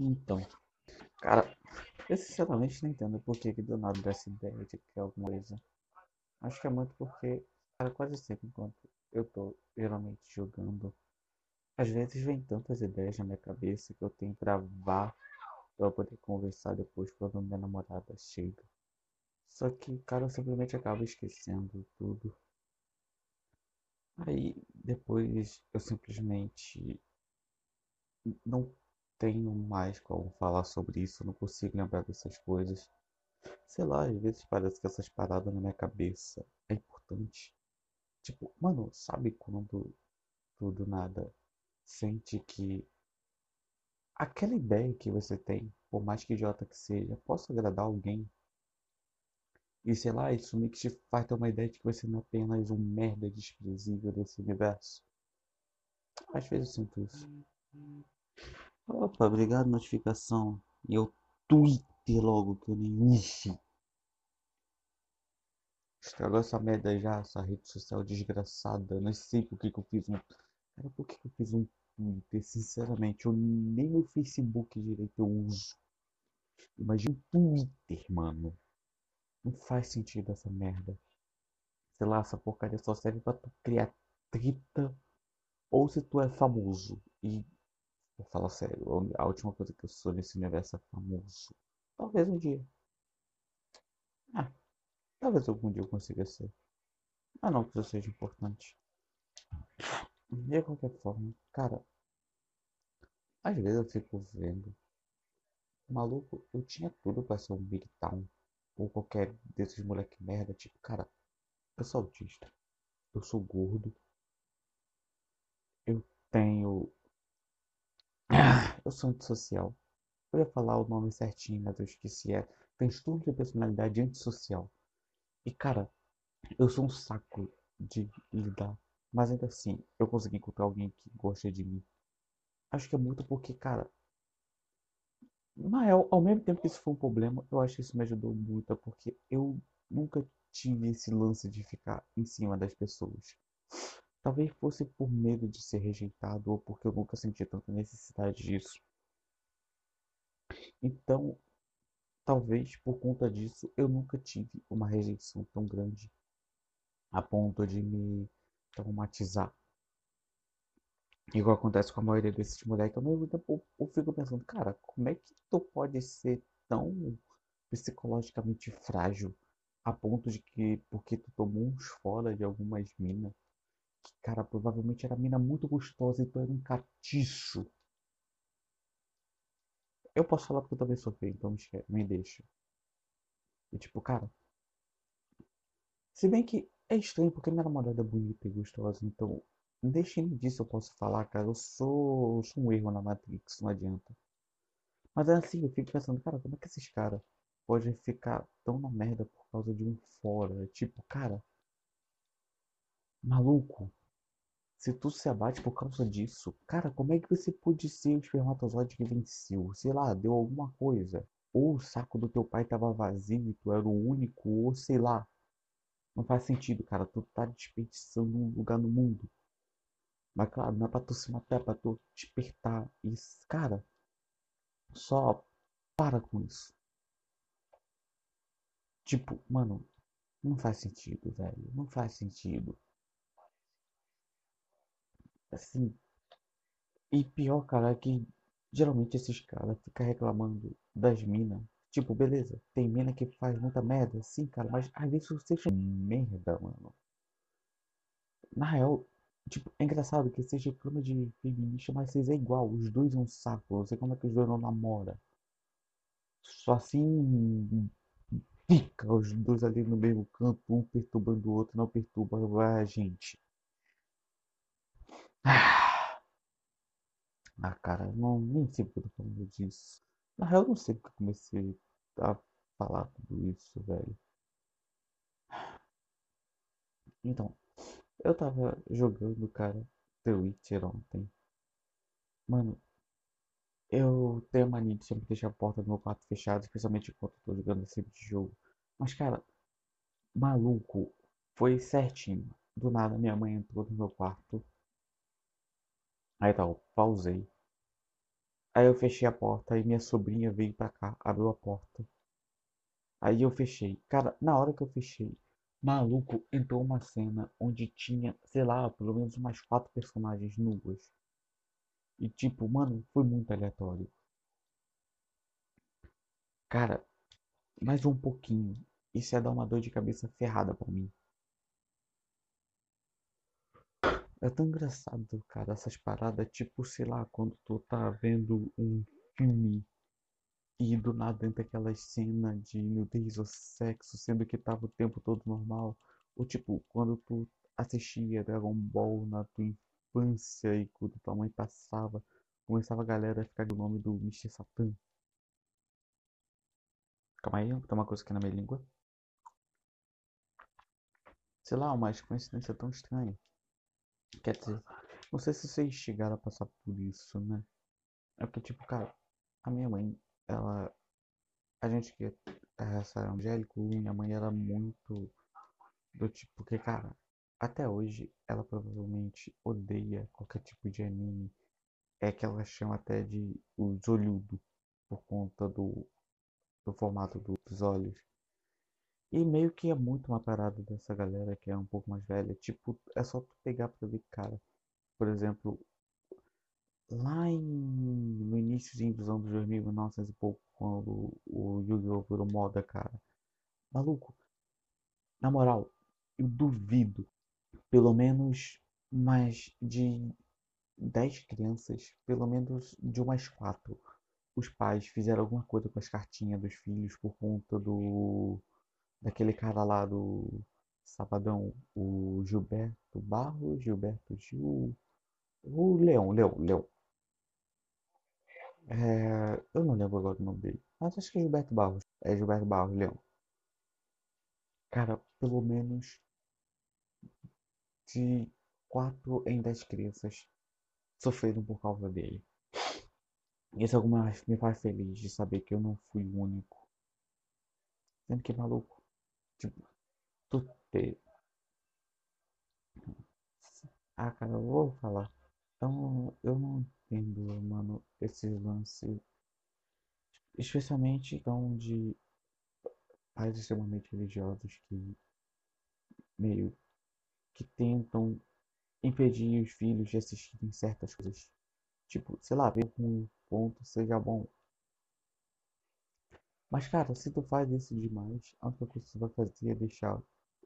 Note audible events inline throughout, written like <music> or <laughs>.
Então, cara, eu sinceramente não entendo por que, que do nada dessa ideia de criar alguma coisa. Acho que é muito porque, cara, quase sempre enquanto eu tô geralmente jogando, às vezes vem tantas ideias na minha cabeça que eu tenho que gravar pra poder conversar depois quando minha namorada chega. Só que, cara, eu simplesmente acabo esquecendo tudo. Aí depois eu simplesmente não tenho mais como falar sobre isso, não consigo lembrar dessas coisas. Sei lá, às vezes parece que essas paradas na minha cabeça é importante. Tipo, mano, sabe quando tu do nada sente que aquela ideia que você tem, por mais que idiota que seja, possa agradar alguém? E sei lá, isso meio que te faz ter uma ideia de que você não é apenas um merda desprezível desse universo. Às vezes eu sinto isso. Opa, obrigado, notificação. E eu Twitter logo, que eu nem uso. Estragou essa merda já, essa rede social desgraçada. Não sei por que, que eu fiz um. Cara, por que, que eu fiz um Twitter? Sinceramente, eu nem o Facebook direito eu uso. Imagina um Twitter, mano. Não faz sentido essa merda. Sei lá, essa porcaria só serve pra tu criar treta. Ou se tu é famoso. E Vou falar sério, a última coisa que eu sou nesse universo é famoso. Talvez um dia. Ah, talvez algum dia eu consiga ser. Mas não que isso seja importante. De qualquer forma, cara. Às vezes eu fico vendo. Maluco, eu tinha tudo pra ser um Big Town. Ou qualquer desses moleque merda. Tipo, cara, eu sou autista. Eu sou gordo. Eu tenho eu sou antissocial. Eu ia falar o nome certinho, mas eu esqueci. É transtorno de personalidade antissocial. E cara, eu sou um saco de lidar. Mas ainda assim, eu consegui encontrar alguém que gosta de mim. Acho que é muito porque, cara. Mas ao, ao mesmo tempo que isso foi um problema, eu acho que isso me ajudou muito. Porque eu nunca tive esse lance de ficar em cima das pessoas. Talvez fosse por medo de ser rejeitado ou porque eu nunca senti tanta necessidade disso. Então, talvez por conta disso eu nunca tive uma rejeição tão grande a ponto de me traumatizar. Igual acontece com a maioria desses moleques, ao mesmo tempo eu fico pensando, cara, como é que tu pode ser tão psicologicamente frágil a ponto de que, porque tu tomou uns fora de algumas minas, que, cara, provavelmente era mina muito gostosa, então era um catiço. Eu posso falar porque eu também sofri, então me deixa. E tipo, cara. Se bem que é estranho porque minha namorada é bonita e gostosa, então. Deixem disso eu posso falar, cara. Eu sou, eu sou um erro na Matrix, não adianta. Mas é assim, eu fico pensando, cara, como é que esses caras podem ficar tão na merda por causa de um fora? Tipo, cara. Maluco. Se tu se abate por causa disso, cara, como é que você pôde ser o espermatozoide que venceu? Sei lá, deu alguma coisa. Ou o saco do teu pai tava vazio e tu era o único, ou sei lá. Não faz sentido, cara. Tu tá desperdiçando um lugar no mundo. Mas claro, não é pra tu se matar, é pra tu despertar. Isso, cara, só para com isso. Tipo, mano, não faz sentido, velho. Não faz sentido. Assim, e pior, cara, é que geralmente esses caras ficam reclamando das minas. Tipo, beleza, tem mina que faz muita merda, sim, cara, mas às vezes você é merda, mano. Na real, tipo, é engraçado que vocês reclamam de feminista, mas vocês é igual, os dois são um saco, não sei como é que os dois não namoram. Só assim fica os dois ali no mesmo canto, um perturbando o outro, não perturba a gente. Ah, ah, cara, não, nem sei porque eu tô falando disso. Na real, eu não sei porque eu comecei a falar tudo isso, velho. Então, eu tava jogando, cara, The Witcher ontem. Mano, eu tenho a mania de sempre deixar a porta do meu quarto fechada, especialmente enquanto eu tô jogando esse tipo de jogo. Mas, cara, maluco, foi certinho. Do nada, minha mãe entrou no meu quarto Aí tal, pausei. Aí eu fechei a porta, aí minha sobrinha veio pra cá, abriu a porta. Aí eu fechei. Cara, na hora que eu fechei, maluco, entrou uma cena onde tinha, sei lá, pelo menos umas quatro personagens nuas. E tipo, mano, foi muito aleatório. Cara, mais um pouquinho. Isso ia dar uma dor de cabeça ferrada pra mim. É tão engraçado, cara, essas paradas, tipo, sei lá, quando tu tá vendo um filme e do nada entra aquela cena de nudez ou sexo, sendo que tava o tempo todo normal. Ou tipo, quando tu assistia Dragon Ball na tua infância e quando tua mãe passava, começava a galera a ficar com o nome do Mr. Satan. Calma aí, tem uma coisa aqui na minha língua. Sei lá, uma coincidência tão estranha. Quer dizer, não sei se vocês chegaram a passar por isso, né? É porque, tipo, cara, a minha mãe, ela. A gente que é essa evangélico, minha mãe era muito do tipo que, cara, até hoje ela provavelmente odeia qualquer tipo de anime. É que ela chama até de os olhudo por conta do, do formato dos olhos. E meio que é muito uma parada dessa galera que é um pouco mais velha. Tipo, é só tu pegar pra ver, cara. Por exemplo, lá em, no início dos anos 2000, 1900 e pouco, quando o Yu-Gi-Oh! virou moda, cara. Maluco, na moral, eu duvido, pelo menos mais de 10 crianças, pelo menos de umas 4, os pais fizeram alguma coisa com as cartinhas dos filhos por conta do daquele cara lá do Sabadão, o Gilberto Barros, Gilberto Gil, o Leão, Leão, Leão. É, eu não lembro agora o nome dele, mas acho que é Gilberto Barros. É Gilberto Barros, Leão. Cara, pelo menos de 4 em 10 crianças sofreram por causa dele. Isso alguma me faz feliz de saber que eu não fui o único. Sendo que maluco. Tipo, tu ter. Ah, cara, eu vou falar. Então, eu não entendo, mano, esse lance. Especialmente então de pais extremamente religiosos que meio que tentam impedir os filhos de assistirem certas coisas. Tipo, sei lá, ver um ponto seja bom. Mas, cara, se tu faz isso demais, a única coisa que tu vai fazer é deixar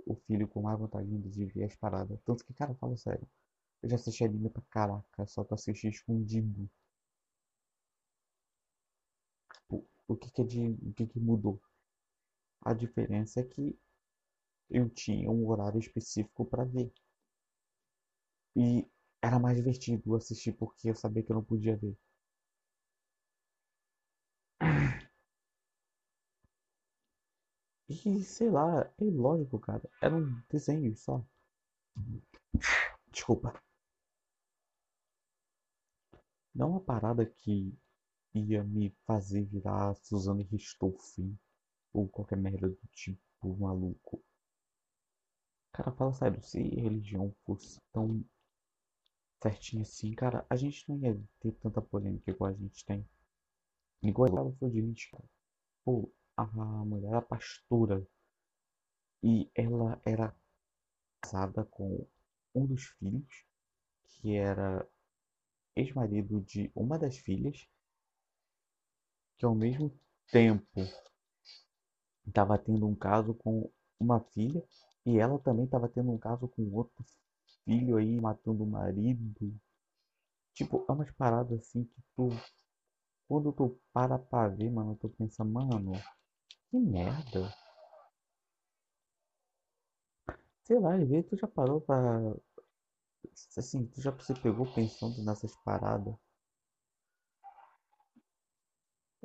o filho com mais vontade de ver as paradas. Tanto que, cara, fala sério. Eu já assisti anime pra caraca, só pra assistir escondido. O, o que que é de, o que que mudou? A diferença é que eu tinha um horário específico para ver. E era mais divertido assistir porque eu sabia que eu não podia ver. E sei lá, é lógico, cara. Era um desenho só. Desculpa. Não uma parada que ia me fazer virar Suzane Richthofen ou qualquer merda do tipo maluco. Cara, fala sério, se religião fosse tão certinha assim, cara, a gente não ia ter tanta polêmica igual a gente tem. Igual ela foi de gente, cara. Pô, a mulher era pastora e ela era casada com um dos filhos, que era ex-marido de uma das filhas, que ao mesmo tempo estava tendo um caso com uma filha e ela também estava tendo um caso com outro filho aí matando o marido. Tipo, é umas paradas assim que tu. Quando tu para pra ver, mano, tu pensa, mano, que merda. Sei lá, às vezes tu já parou pra. Assim, tu já se pegou pensando nessas paradas.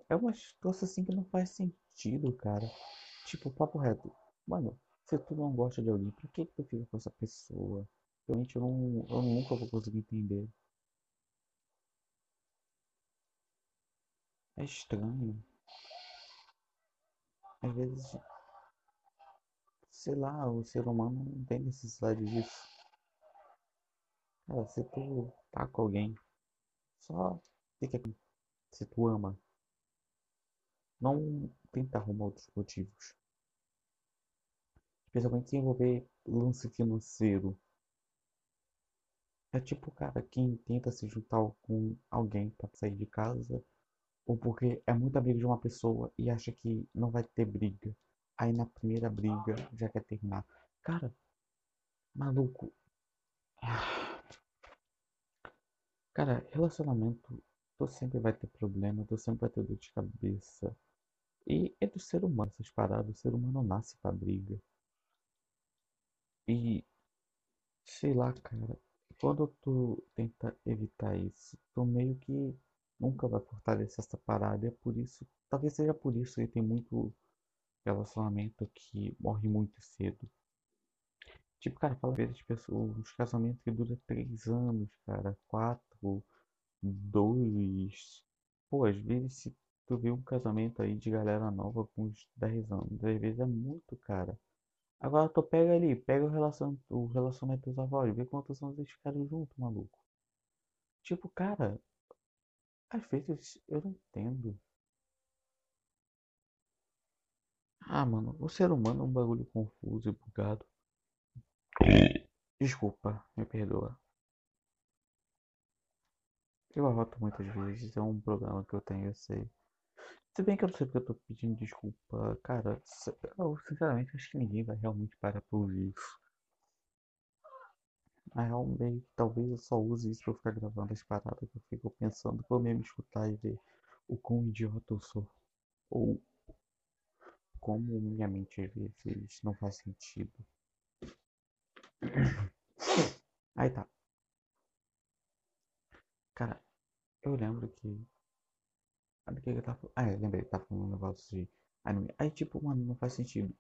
É uma situação assim que não faz sentido, cara. Tipo, papo reto. Mano, se tu não gosta de alguém, por que, que tu fica com essa pessoa? Realmente eu, não, eu nunca vou conseguir entender. É estranho. Às vezes, sei lá, o ser humano não tem necessidade disso. Cara, se tu tá com alguém, só fica aqui. Se tu ama, não tenta arrumar outros motivos. Especialmente se envolver lance financeiro. É tipo, cara, quem tenta se juntar com alguém para sair de casa, ou porque é muito amigo de uma pessoa e acha que não vai ter briga. Aí na primeira briga já quer terminar. Cara, maluco. Cara, relacionamento, tu sempre vai ter problema, tu sempre vai ter dor de cabeça. E é do ser humano essas paradas, o ser humano nasce pra briga. E sei lá, cara, quando tu tenta evitar isso, tu meio que nunca vai fortalecer essa parada. É por isso, talvez seja por isso que tem muito relacionamento que morre muito cedo. Tipo, cara, fala vezes pessoas, os casamentos que duram três anos, cara, quatro, dois. Pô, às vezes se tu vê um casamento aí de galera nova com uns 10 anos, às vezes é muito, cara. Agora tu pega ali, pega o, relacion... o relacionamento dos avós, vê quantos anos eles ficaram juntos, maluco. Tipo, cara, às vezes eu não entendo. Ah, mano, o ser humano é um bagulho confuso e bugado. Desculpa, me perdoa. Eu arroto muitas vezes, é um problema que eu tenho, eu sei. Se bem que eu não sei porque eu tô pedindo desculpa, cara, eu sinceramente acho que ninguém vai realmente parar ouvir isso. Na real, meio que talvez eu só use isso pra ficar gravando as paradas que eu fico pensando pra eu mesmo escutar e ver o quão idiota eu sou. Ou como minha mente às vezes não faz sentido. <coughs> Aí tá. Cara, eu lembro que. Sabe o que eu tava falando? Ah, eu lembrei, tava falando um negócio de anime. Aí, tipo, mano, não faz sentido.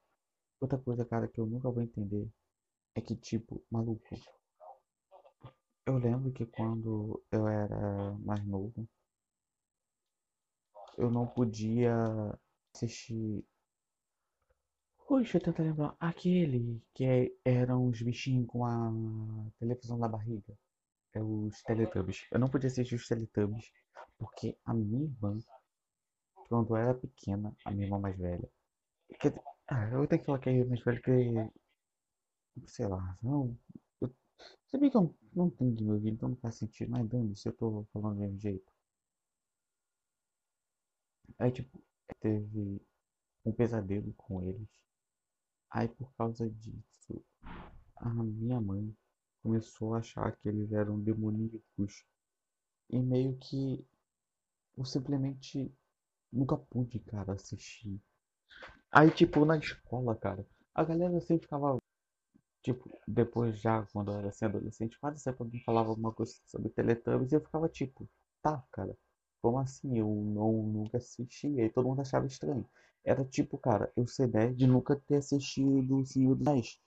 Outra coisa, cara, que eu nunca vou entender é que, tipo, maluco. Eu lembro que quando eu era mais novo, eu não podia assistir. Puxa, eu tento lembrar. Aquele que é, eram os bichinhos com a televisão na barriga. É os Teletubbies. Eu não podia assistir os Teletubbies porque a minha irmã, quando eu era pequena, a minha irmã mais velha. Dizer, ah, eu tenho que falar que é mais velha que. Sei lá, não. Sabia que eu não, não tenho meu ouvido, então não faz sentido, mas dane se eu tô falando do mesmo jeito. Aí, tipo, teve um pesadelo com eles. Aí, por causa disso, a minha mãe começou a achar que eles eram demoníacos. E meio que eu simplesmente nunca pude, cara, assistir. Aí, tipo, na escola, cara, a galera sempre ficava. Tipo, depois já, quando eu era assim, adolescente, quase sempre alguém falava alguma coisa sobre Teletubbies e eu ficava tipo, tá, cara, como assim? Eu não, nunca assisti. E todo mundo achava estranho. Era tipo, cara, eu ser de nunca ter assistido o Senhor dos Anéis.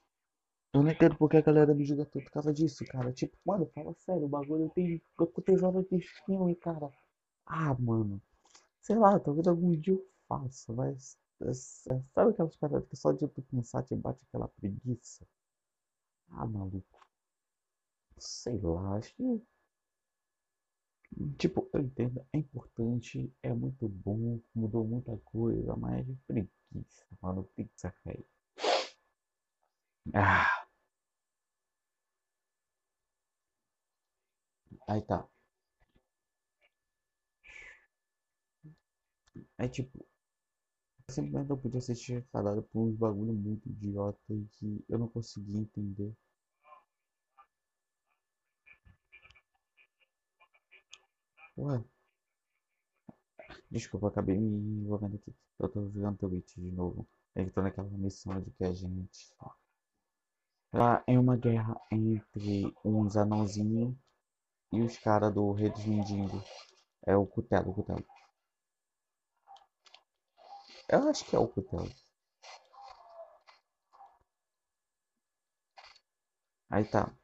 Eu não entendo porque a galera me julga tanto por causa disso, cara. Tipo, mano, fala sério, o bagulho tem. Tenho horas de filme, cara. Ah, mano. Sei lá, talvez algum dia eu faça, mas. é- é- sabe aquelas paradas que só de tu pensar te bate aquela preguiça? Ah, maluco. Sei lá, acho que. Tipo, eu entendo, é importante, é muito bom, mudou muita coisa, mas preguiça, mano, preguiça, velho. Ah, aí tá. É tipo, simplesmente eu podia assistir parada por uns bagulho muito idiota e que eu não conseguia entender. Ué, desculpa, acabei me envolvendo aqui. Eu tô jogando The Witch de novo. Eu tô naquela missão de que a gente tá em uma guerra entre uns anãozinhos e os caras do Rei dos Mendigos. É o Cutelo, o Cutelo. Eu acho que é o Cutelo. Aí tá.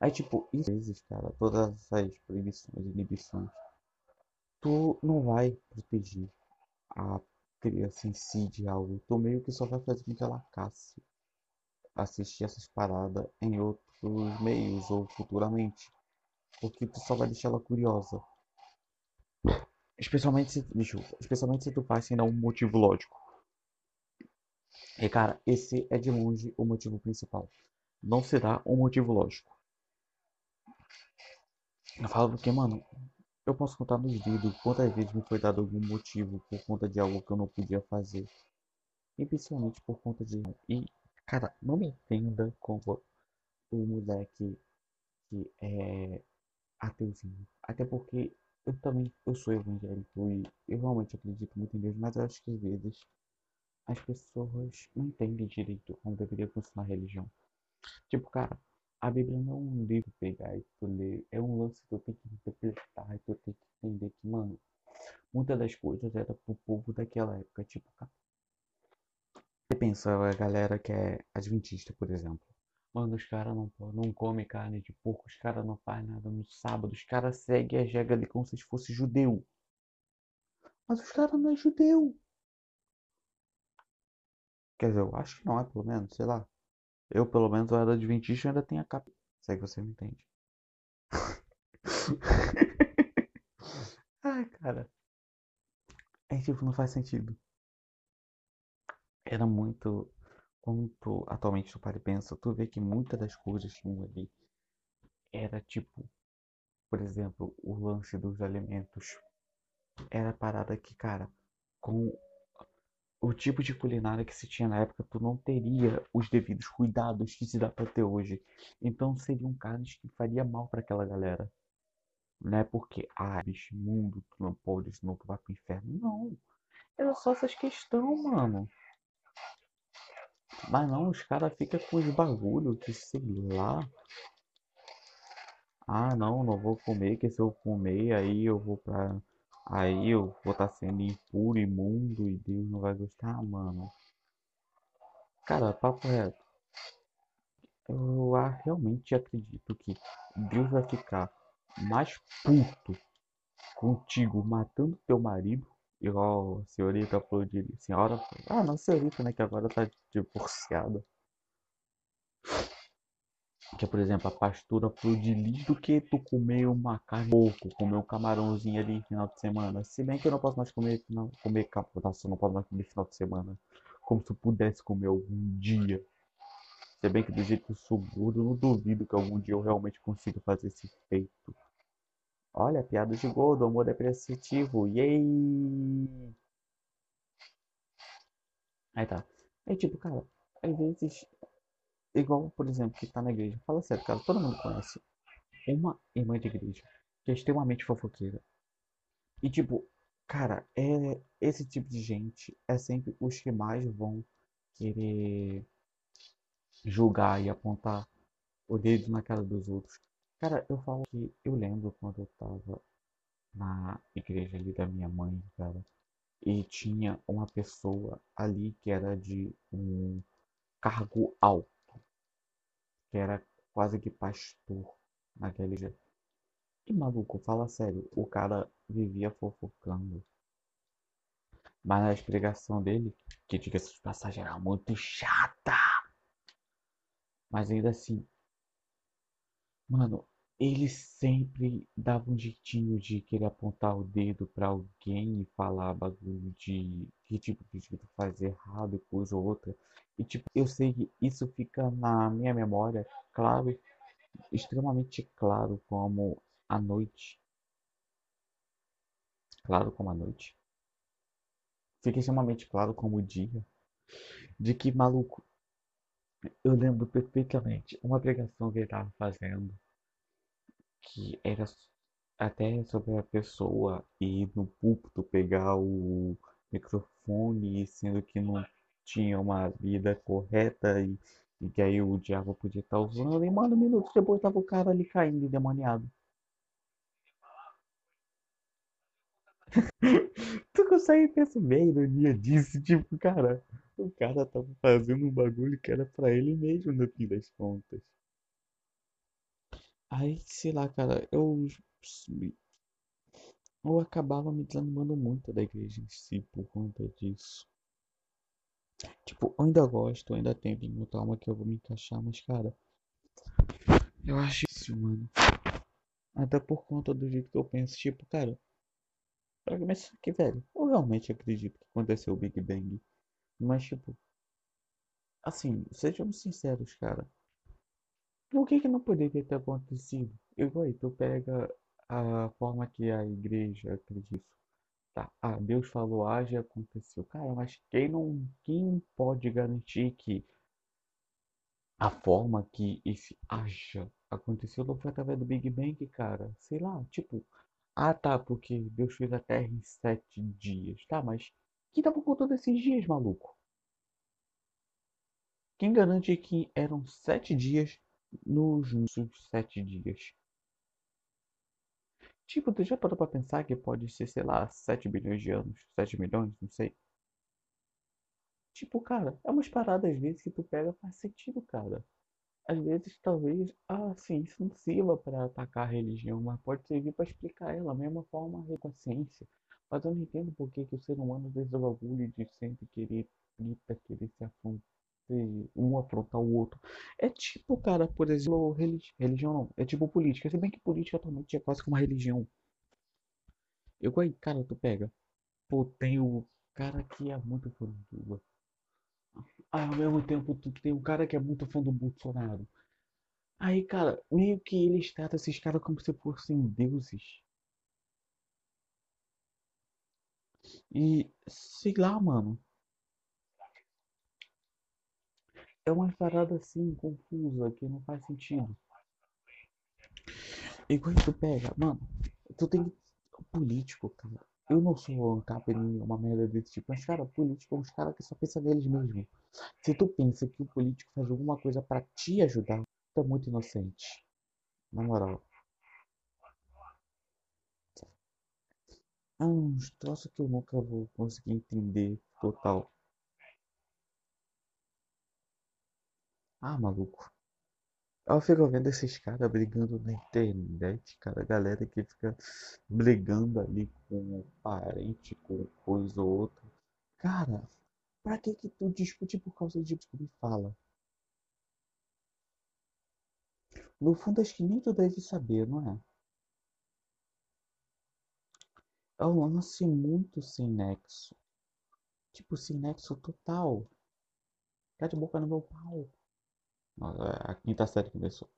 Aí, tipo, vezes, cara, todas essas proibições, inibições, tu não vai proteger a criança em si de algo. Tu meio que só vai fazer com que ela casse assistir essas paradas em outros meios ou futuramente. Porque tu só vai deixar ela curiosa. Especialmente se, especialmente se tu faz sem dar um motivo lógico. E cara, esse é de longe o motivo principal. Não se dá um motivo lógico. Eu falo porque, mano, eu posso contar nos dedos quantas vezes me foi dado algum motivo por conta de algo que eu não podia fazer. E principalmente por conta de. E, cara, não me entenda como o moleque que é ateuzinho. Até porque eu também eu sou evangélico e eu realmente acredito muito em Deus, mas eu acho que às vezes as pessoas não entendem direito como deveria funcionar a religião. Tipo, cara, a Bíblia não é um livro pegar e tu ler, é um lance que tu tem que interpretar tu tem que entender que, mano, muitas das coisas era pro povo daquela época, tipo, cara. Você pensa, a galera que é adventista, por exemplo. Mano, os caras não, não comem carne de porco, os caras não fazem nada no sábado, os caras seguem a jega ali como se fosse judeu. Mas os caras não é judeu. Quer dizer, eu acho que não é, pelo menos, sei lá. Eu, pelo menos, eu era adventista e ainda tenho a capa. Se é que você me entende. <laughs> Ai, cara. É tipo, não faz sentido. Era muito. Quando tu, atualmente tu para e pensa, tu vê que muitas das coisas que tinham ali era tipo, por exemplo, o lance dos alimentos. Era parada que, cara, com o tipo de culinária que se tinha na época, tu não teria os devidos cuidados que se dá para ter hoje. Então seriam carnes que faria mal para aquela galera. Não é porque, ah, bicho mundo, tu não pode, senão tu vai pro inferno. Não. Era só essas questões, mano. Mas não, os caras ficam com os bagulho que sei lá. Ah, não, não vou comer, que se eu comer, aí eu vou pra Aí eu vou estar tá sendo impuro, imundo e Deus não vai gostar, mano. Cara, papo reto. Eu realmente acredito que Deus vai ficar mais puto contigo matando teu marido, igual a senhorita Flodilha. Senhora. Ah, não, senhorita, né? Que agora tá divorciada que é, por exemplo, a pastura flor do que tu comer uma carne pouco, comer um camarãozinho ali no final de semana. Se bem que eu não posso mais comer, não, comer nossa, não posso mais comer final de semana. Como se eu pudesse comer algum dia. Se bem que do jeito que eu sou gordo, não duvido que algum dia eu realmente consiga fazer esse feito. Olha, piada de gordo, amor depreciativo, yay! Aí tá. É tipo, cara, às vezes igual, por exemplo, que tá na igreja. Fala sério, cara, todo mundo conhece uma irmã de igreja que é extremamente fofoqueira. E tipo, cara, é esse tipo de gente é sempre os que mais vão querer julgar e apontar o dedo na cara dos outros. Cara, eu falo que eu lembro quando eu tava na igreja ali da minha mãe, cara, e tinha uma pessoa ali que era de um cargo alto que era quase que pastor naquele dia. E maluco, fala sério, o cara vivia fofocando. Mas a explicação dele, que diga-se de passagem, era muito chata. Mas ainda assim, mano, ele sempre dava um jeitinho de querer apontar o dedo para alguém e falar bagulho de que tipo de tu faz errado e coisa ou outra. E tipo, eu sei que isso fica na minha memória, claro, extremamente claro como a noite. Claro como a noite. Fica extremamente claro como o dia. De que maluco. Eu lembro perfeitamente uma pregação que ele tava fazendo que era até sobre a pessoa ir no púlpito pegar o microfone, sendo que não tinha uma vida correta e, e que aí o diabo podia estar usando. E, mano, minutos depois tava o cara ali caindo endemoniado. <laughs> tu consegue perceber a ironia disso? Tipo, cara, o cara tava fazendo um bagulho que era pra ele mesmo no fim das contas. Aí, sei lá, cara, eu. Eu acabava me desanimando muito da igreja em si por conta disso. Tipo, eu ainda gosto, eu ainda tento encontrar uma que eu vou me encaixar, mas, cara. Eu acho isso, mano. Até por conta do jeito que eu penso, tipo, cara, pra começar aqui, velho, eu realmente acredito que aconteceu o Big Bang. Mas, tipo, assim, sejamos sinceros, cara. Por que que não poderia ter acontecido? Igual aí, tu pega a forma que a igreja acredita. Tá, ah, Deus falou, age e aconteceu. Cara, mas quem não, quem pode garantir que a forma que esse haja aconteceu não foi através do Big Bang, cara? Sei lá, tipo, ah tá, porque Deus fez a Terra em sete dias. Tá, mas quem tava contando esses dias, maluco? Quem garante que eram sete dias nos sete dias? Tipo, tu já parou pra pensar que pode ser, sei lá, 7 bilhões de anos? 7 milhões? Não sei. Tipo, cara, é umas paradas às vezes que tu pega faz sentido, cara. Às vezes, talvez, ah, sim, isso não sirva para atacar a religião, mas pode servir para explicar ela, mesma forma a ciência. Mas eu não entendo por que, que o ser humano fez o bagulho de sempre querer querer se afrontar, um afrontar o outro. É tipo, cara, por exemplo, religi religião não, é tipo política. Se bem que política atualmente é quase como uma religião. Eu, aí, cara, tu pega. Pô, tem o cara que é muito fã do Lula. Ao mesmo tempo, tu tem um cara que é muito fã do Bolsonaro. Aí, cara, meio que eles tratam esses caras como se fossem deuses. E, sei lá, mano. É uma parada assim, confusa, que não faz sentido. E quando tu pega, mano, tu tem político, cara. Eu não sou ANCAP nem uma merda desse tipo, mas, cara, político é uns caras que só pensa neles mesmo. Se tu pensa que o político faz alguma coisa pra te ajudar, tu é muito inocente. Na moral. Ah, uns troços que eu nunca vou conseguir entender total. Ah, maluco. Eu fico vendo esses caras brigando na internet, cara. Galera que fica brigando ali com parente, com coisa ou outra. Cara, pra que que tu discute por causa de que me fala? No fundo, acho que nem tu deve saber, não é? É um lance muito sem nexo. Tipo, sem nexo total. Tá de boca no meu pau. A quinta série começou.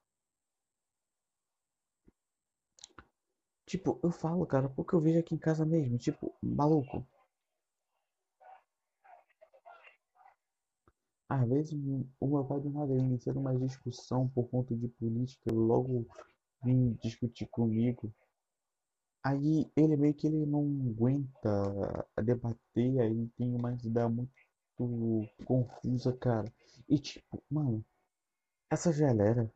Tipo, eu falo, cara, porque eu vejo aqui em casa mesmo. Tipo, maluco. Às vezes o meu pai do nada iniciando uma discussão por conta de política, logo vem discutir comigo. Aí ele meio que ele não aguenta debater, aí tem uma ideia muito confusa, cara. E tipo, mano, essa galera.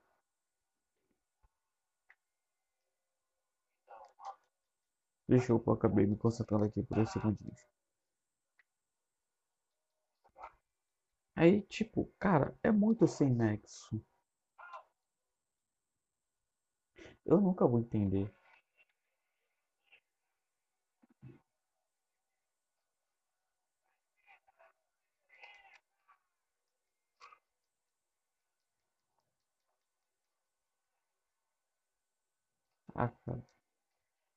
Deixa eu acabei me concentrando aqui por um segundinho. Aí, tipo, cara, é muito sem nexo. Eu nunca vou entender. Ah, cara.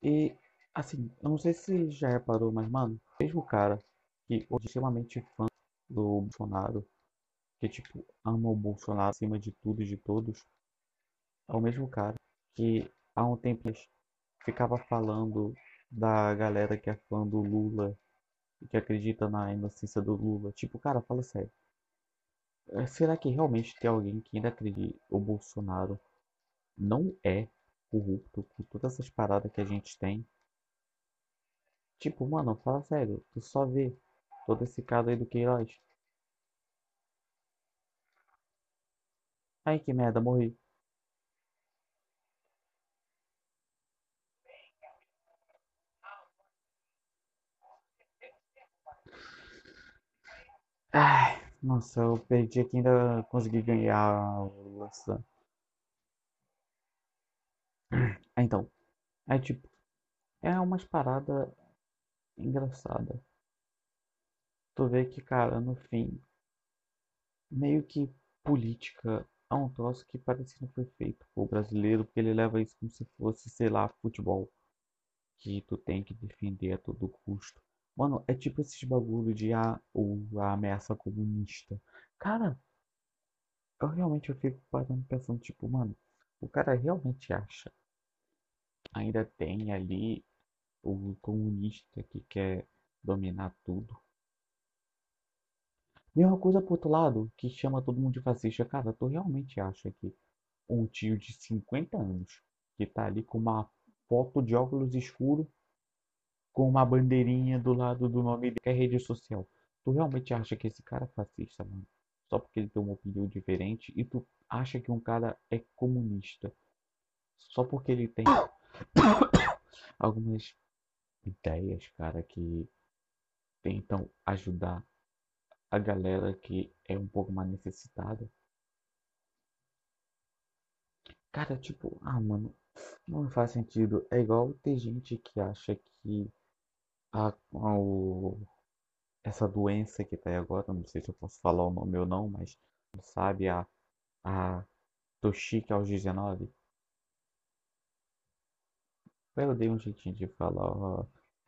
E, assim, eu não sei se já reparou, mas, mano, mesmo cara que hoje é extremamente fã do Bolsonaro, que, tipo, ama o Bolsonaro acima de tudo e de todos, é o mesmo cara que há um tempo ficava falando da galera que é fã do Lula e que acredita na inocência do Lula. Tipo, cara, fala sério. É, será que realmente tem alguém que ainda acredita o Bolsonaro não é corrupto com todas essas paradas que a gente tem? Tipo, mano, fala sério, tu só vê todo esse caso aí do Queiroz. Ai que merda, morri. Ai, nossa, eu perdi aqui ainda consegui ganhar. Ah, então, é tipo, é umas paradas engraçadas. Tu vê que, cara, no fim, meio que política é um troço que parece que não foi feito pro brasileiro, porque ele leva isso como se fosse, sei lá, futebol. Que tu tem que defender a todo custo. Mano, é tipo esses bagulho de a, o, a ameaça comunista. Cara, eu realmente eu fico parando pensando, tipo, mano, o cara realmente acha. Ainda tem ali o comunista que quer dominar tudo. Mesma coisa pro outro lado, que chama todo mundo de fascista. Cara, tu realmente acha que um tio de 50 anos, que tá ali com uma foto de óculos escuro, com uma bandeirinha do lado do nome de que é rede social, tu realmente acha que esse cara é fascista, mano? Só porque ele tem uma opinião diferente e tu acha que um cara é comunista só porque ele tem <coughs> algumas ideias, cara, que tentam ajudar a galera que é um pouco mais necessitada. Cara, tipo, ah, mano, não faz sentido. É igual ter gente que acha que a, a- o, essa doença que tá aí agora, não sei se eu posso falar o nome ou não, mas sabe, a, a Toshika aos 19. Eu dei um jeitinho de falar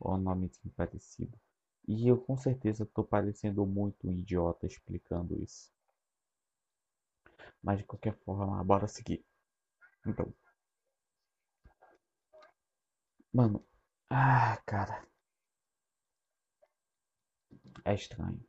o, nome parecido. E eu com certeza tô parecendo muito um idiota explicando isso. Mas de qualquer forma, bora seguir. Então, mano, ah, cara, é estranho.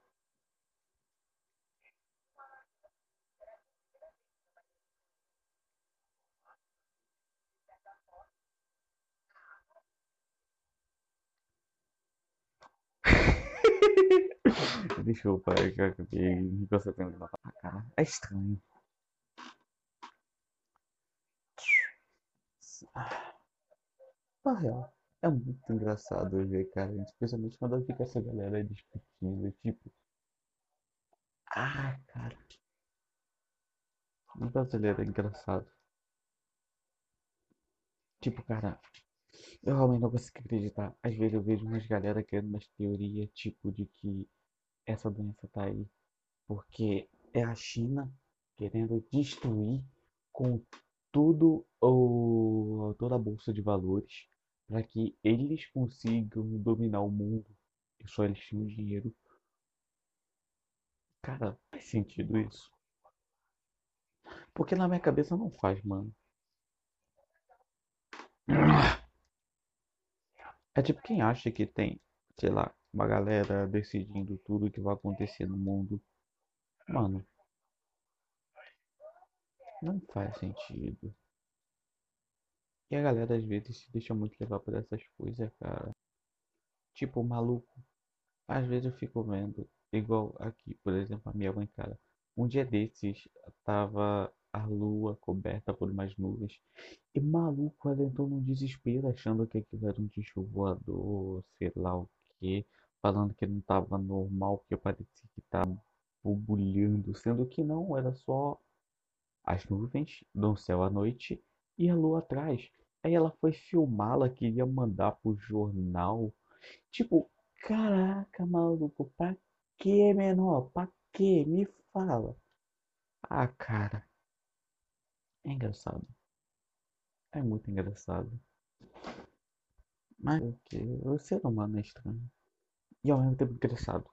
Desculpa, é que eu fiquei concentrando na ah, cara. É estranho. Na real, é muito engraçado ver, cara. Especialmente quando fica essa galera discutindo, tipo, ah, cara, o brasileiro é engraçado. Tipo, cara, eu realmente não consigo acreditar. Às vezes eu vejo umas galera criando umas teorias, tipo, de que essa doença tá aí porque é a China querendo destruir com tudo o, toda a bolsa de valores para que eles consigam dominar o mundo e só eles tinham dinheiro. Cara, faz sentido isso? Porque na minha cabeça não faz, mano. É tipo quem acha que tem, sei lá, uma galera decidindo tudo que vai acontecer no mundo. Mano, não faz sentido. E a galera às vezes se deixa muito levar por essas coisas, cara. Tipo, maluco. Às vezes eu fico vendo, igual aqui, por exemplo, a minha mãe, cara. Um dia desses tava a lua coberta por umas nuvens. E maluco, ela entrou num desespero, achando que aquilo era um disco voador, sei lá o que, falando que não tava normal, porque parecia que tava borbulhando, sendo que não, era só as nuvens no céu à noite e a lua atrás. Aí ela foi filmá-la, queria mandar pro jornal. Tipo, caraca, maluco, pra que, menor? Pra que? Me fala. Ah, cara, é engraçado. É muito engraçado. Mas o que? O ser humano é estranho. E ao mesmo tempo engraçado.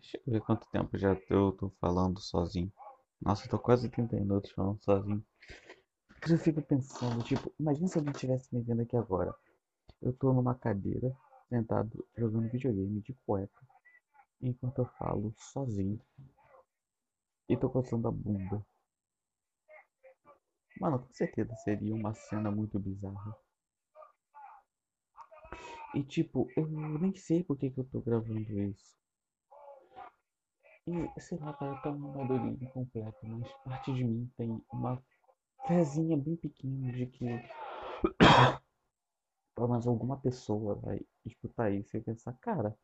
Deixa eu ver quanto tempo já eu tô falando sozinho. Nossa, eu tô quase 30 minutos falando sozinho. Mas eu fico pensando, tipo, imagina se alguém estivesse me vendo aqui agora. Eu tô numa cadeira, sentado, jogando videogame de cueca, enquanto eu falo sozinho. E tô coçando a bunda. Mano, com certeza seria uma cena muito bizarra. E tipo, eu nem sei por que, que eu tô gravando isso. E sei lá, cara, tá um amadorismo completo, mas parte de mim tem uma fezinha bem pequena de que <coughs> pelo menos alguma pessoa vai escutar isso e pensar, cara,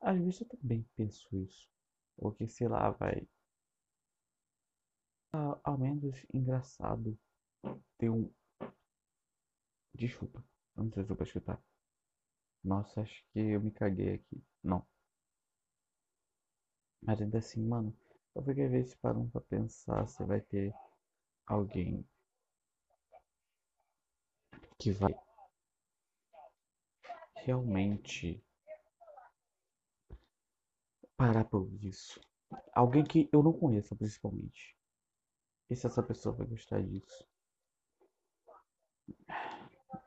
às vezes eu também penso isso. Ou que, sei lá, vai. Ah, ao menos engraçado ter um. Desculpa, não sei se eu vou escutar. Nossa, acho que eu me caguei aqui. Não. Mas ainda assim, mano, eu fiquei às vezes parando pra pensar se vai ter alguém que vai realmente parar por isso. Alguém que eu não conheça, principalmente. E se essa pessoa vai gostar disso?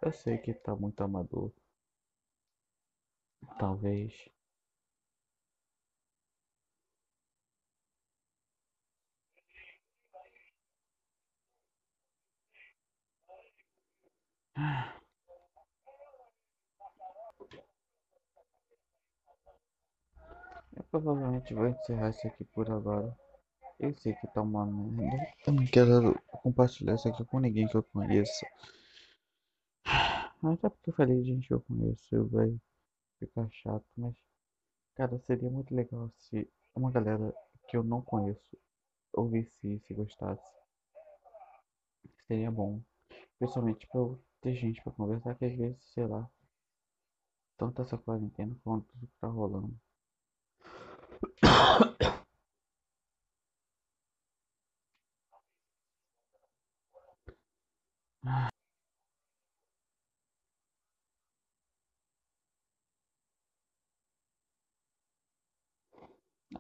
Eu sei que tá muito amador. Talvez. Eu provavelmente vou encerrar isso aqui por agora. Eu sei que tá uma merda. Eu não quero compartilhar isso aqui com ninguém que eu conheça. Mas é porque eu falei de gente que eu conheço, vai ficar chato, mas cara, seria muito legal se uma galera que eu não conheço ouvisse e se gostasse. Seria bom. Principalmente pra eu ter gente pra conversar, que às vezes, sei lá, tanto essa quarentena quanto tudo que tá rolando.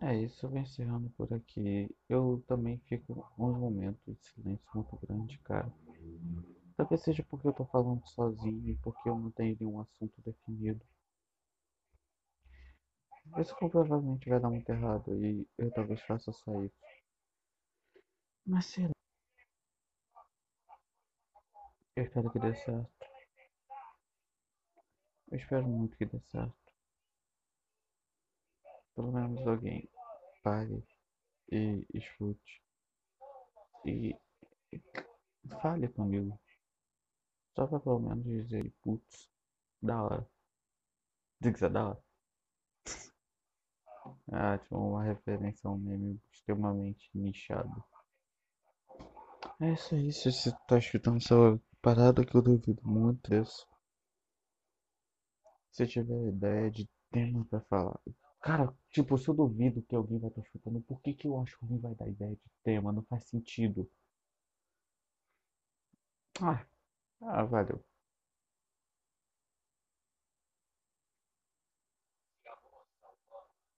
É isso, eu vou encerrando por aqui. Eu também fico uns momentos de silêncio muito grande, cara. Talvez seja porque eu tô falando sozinho e porque eu não tenho nenhum assunto definido. Isso provavelmente vai dar muito errado e eu talvez faça isso. Mas sei lá. Eu espero que dê certo. Eu espero muito que dê certo. Pelo menos alguém pare e escute. E, fale comigo. Só pra pelo menos dizer, putz, da hora. Que é da hora. <laughs> Ah, tipo, uma referência a um meme extremamente nichado. É isso aí, se você tá escutando essa parada que eu duvido muito disso. Se tiver ideia de tema pra falar. Cara, tipo, se eu duvido que alguém vai estar escutando, por que que eu acho que alguém vai dar ideia de tema? Não faz sentido. Ah, ah valeu.